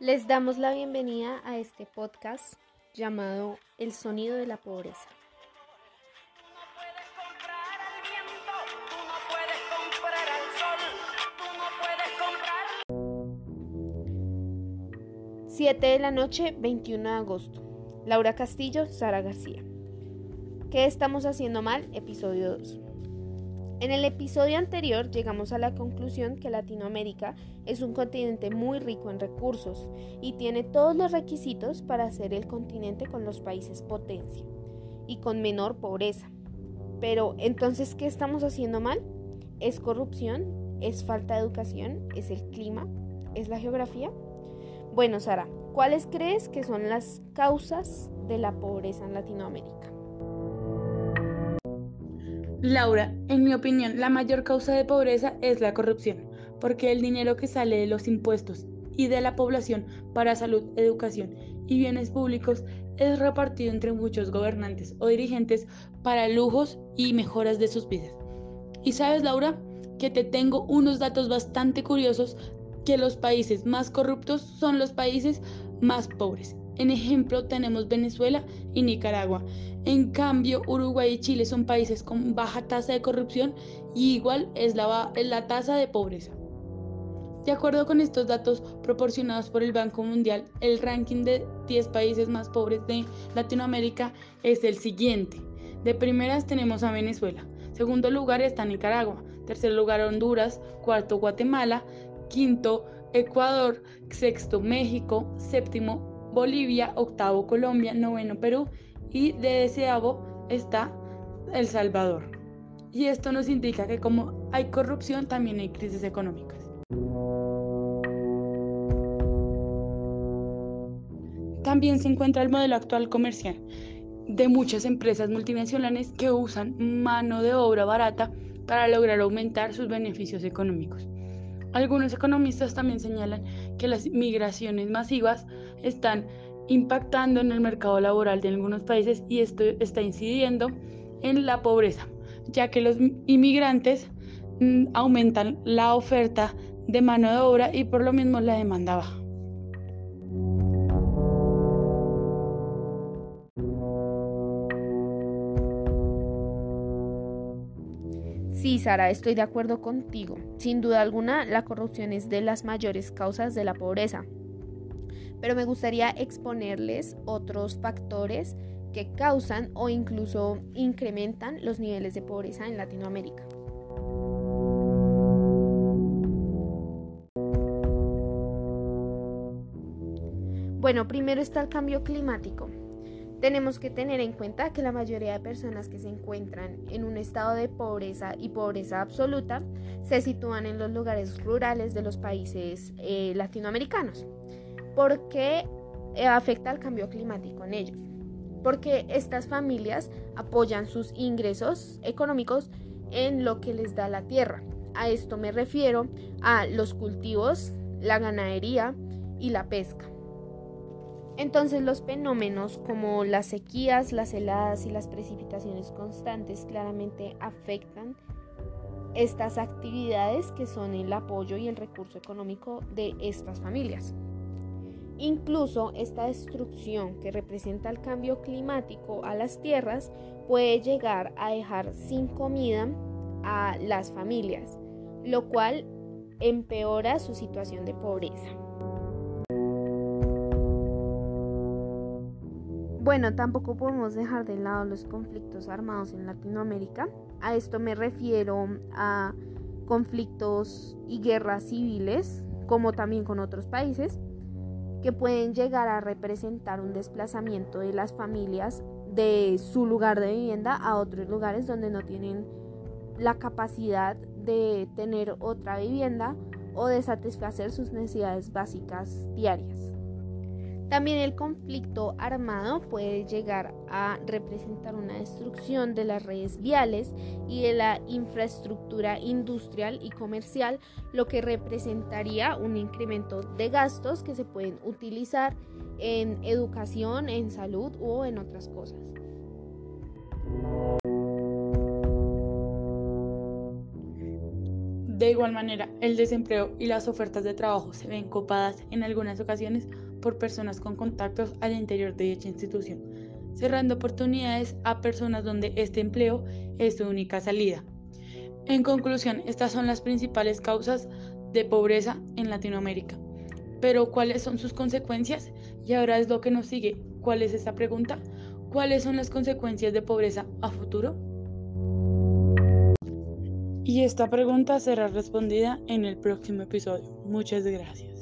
Les damos la bienvenida a este podcast llamado El sonido de la pobreza. Siete de la noche, 21 de agosto. Laura Castillo, Sara García. ¿Qué estamos haciendo mal? Episodio 2. En el episodio anterior llegamos a la conclusión que Latinoamérica es un continente muy rico en recursos y tiene todos los requisitos para ser el continente con los países potencia y con menor pobreza. Pero entonces, ¿qué estamos haciendo mal? ¿Es corrupción? ¿Es falta de educación? ¿Es el clima? ¿Es la geografía? Bueno, Sara, ¿cuáles crees que son las causas de la pobreza en Latinoamérica? Laura, en mi opinión, la mayor causa de pobreza es la corrupción, porque el dinero que sale de los impuestos y de la población para salud, educación y bienes públicos es repartido entre muchos gobernantes o dirigentes para lujos y mejoras de sus vidas. Y sabes, Laura, que te tengo unos datos bastante curiosos que los países más corruptos son los países más pobres. En ejemplo, tenemos Venezuela y Nicaragua. En cambio, Uruguay y Chile son países con baja tasa de corrupción y igual es la, la tasa de pobreza. De acuerdo con estos datos proporcionados por el Banco Mundial, el ranking de 10 países más pobres de Latinoamérica es el siguiente. De primeras tenemos a Venezuela, segundo lugar está Nicaragua, tercer lugar Honduras, cuarto Guatemala, quinto Ecuador, sexto México, séptimo Bolivia, octavo Colombia, noveno Perú y de deseavo está El Salvador. Y esto nos indica que como hay corrupción, también hay crisis económicas. También se encuentra el modelo actual comercial de muchas empresas multinacionales que usan mano de obra barata para lograr aumentar sus beneficios económicos. Algunos economistas también señalan que las migraciones masivas están impactando en el mercado laboral de algunos países y esto está incidiendo en la pobreza, ya que los inmigrantes mm, aumentan la oferta de mano de obra y por lo mismo la demanda baja. Sí, Sara, estoy de acuerdo contigo. Sin duda alguna, la corrupción es de las mayores causas de la pobreza. Pero me gustaría exponerles otros factores que causan o incluso incrementan los niveles de pobreza en Latinoamérica. Bueno, primero está el cambio climático. Tenemos que tener en cuenta que la mayoría de personas que se encuentran en un estado de pobreza y pobreza absoluta se sitúan en los lugares rurales de los países eh, latinoamericanos. ¿Por qué eh, afecta el cambio climático en ellos? Porque estas familias apoyan sus ingresos económicos en lo que les da la tierra. A esto me refiero a los cultivos, la ganadería y la pesca. Entonces los fenómenos como las sequías, las heladas y las precipitaciones constantes claramente afectan estas actividades que son el apoyo y el recurso económico de estas familias. Incluso esta destrucción que representa el cambio climático a las tierras puede llegar a dejar sin comida a las familias, lo cual empeora su situación de pobreza. Bueno, tampoco podemos dejar de lado los conflictos armados en Latinoamérica. A esto me refiero a conflictos y guerras civiles, como también con otros países, que pueden llegar a representar un desplazamiento de las familias de su lugar de vivienda a otros lugares donde no tienen la capacidad de tener otra vivienda o de satisfacer sus necesidades básicas diarias. También el conflicto armado puede llegar a representar una destrucción de las redes viales y de la infraestructura industrial y comercial, lo que representaría un incremento de gastos que se pueden utilizar en educación, en salud o en otras cosas. De igual manera, el desempleo y las ofertas de trabajo se ven copadas en algunas ocasiones por personas con contactos al interior de dicha institución, cerrando oportunidades a personas donde este empleo es su única salida. En conclusión, estas son las principales causas de pobreza en Latinoamérica. Pero ¿cuáles son sus consecuencias? Y ahora es lo que nos sigue. ¿Cuál es esa pregunta? ¿Cuáles son las consecuencias de pobreza a futuro? Y esta pregunta será respondida en el próximo episodio. Muchas gracias.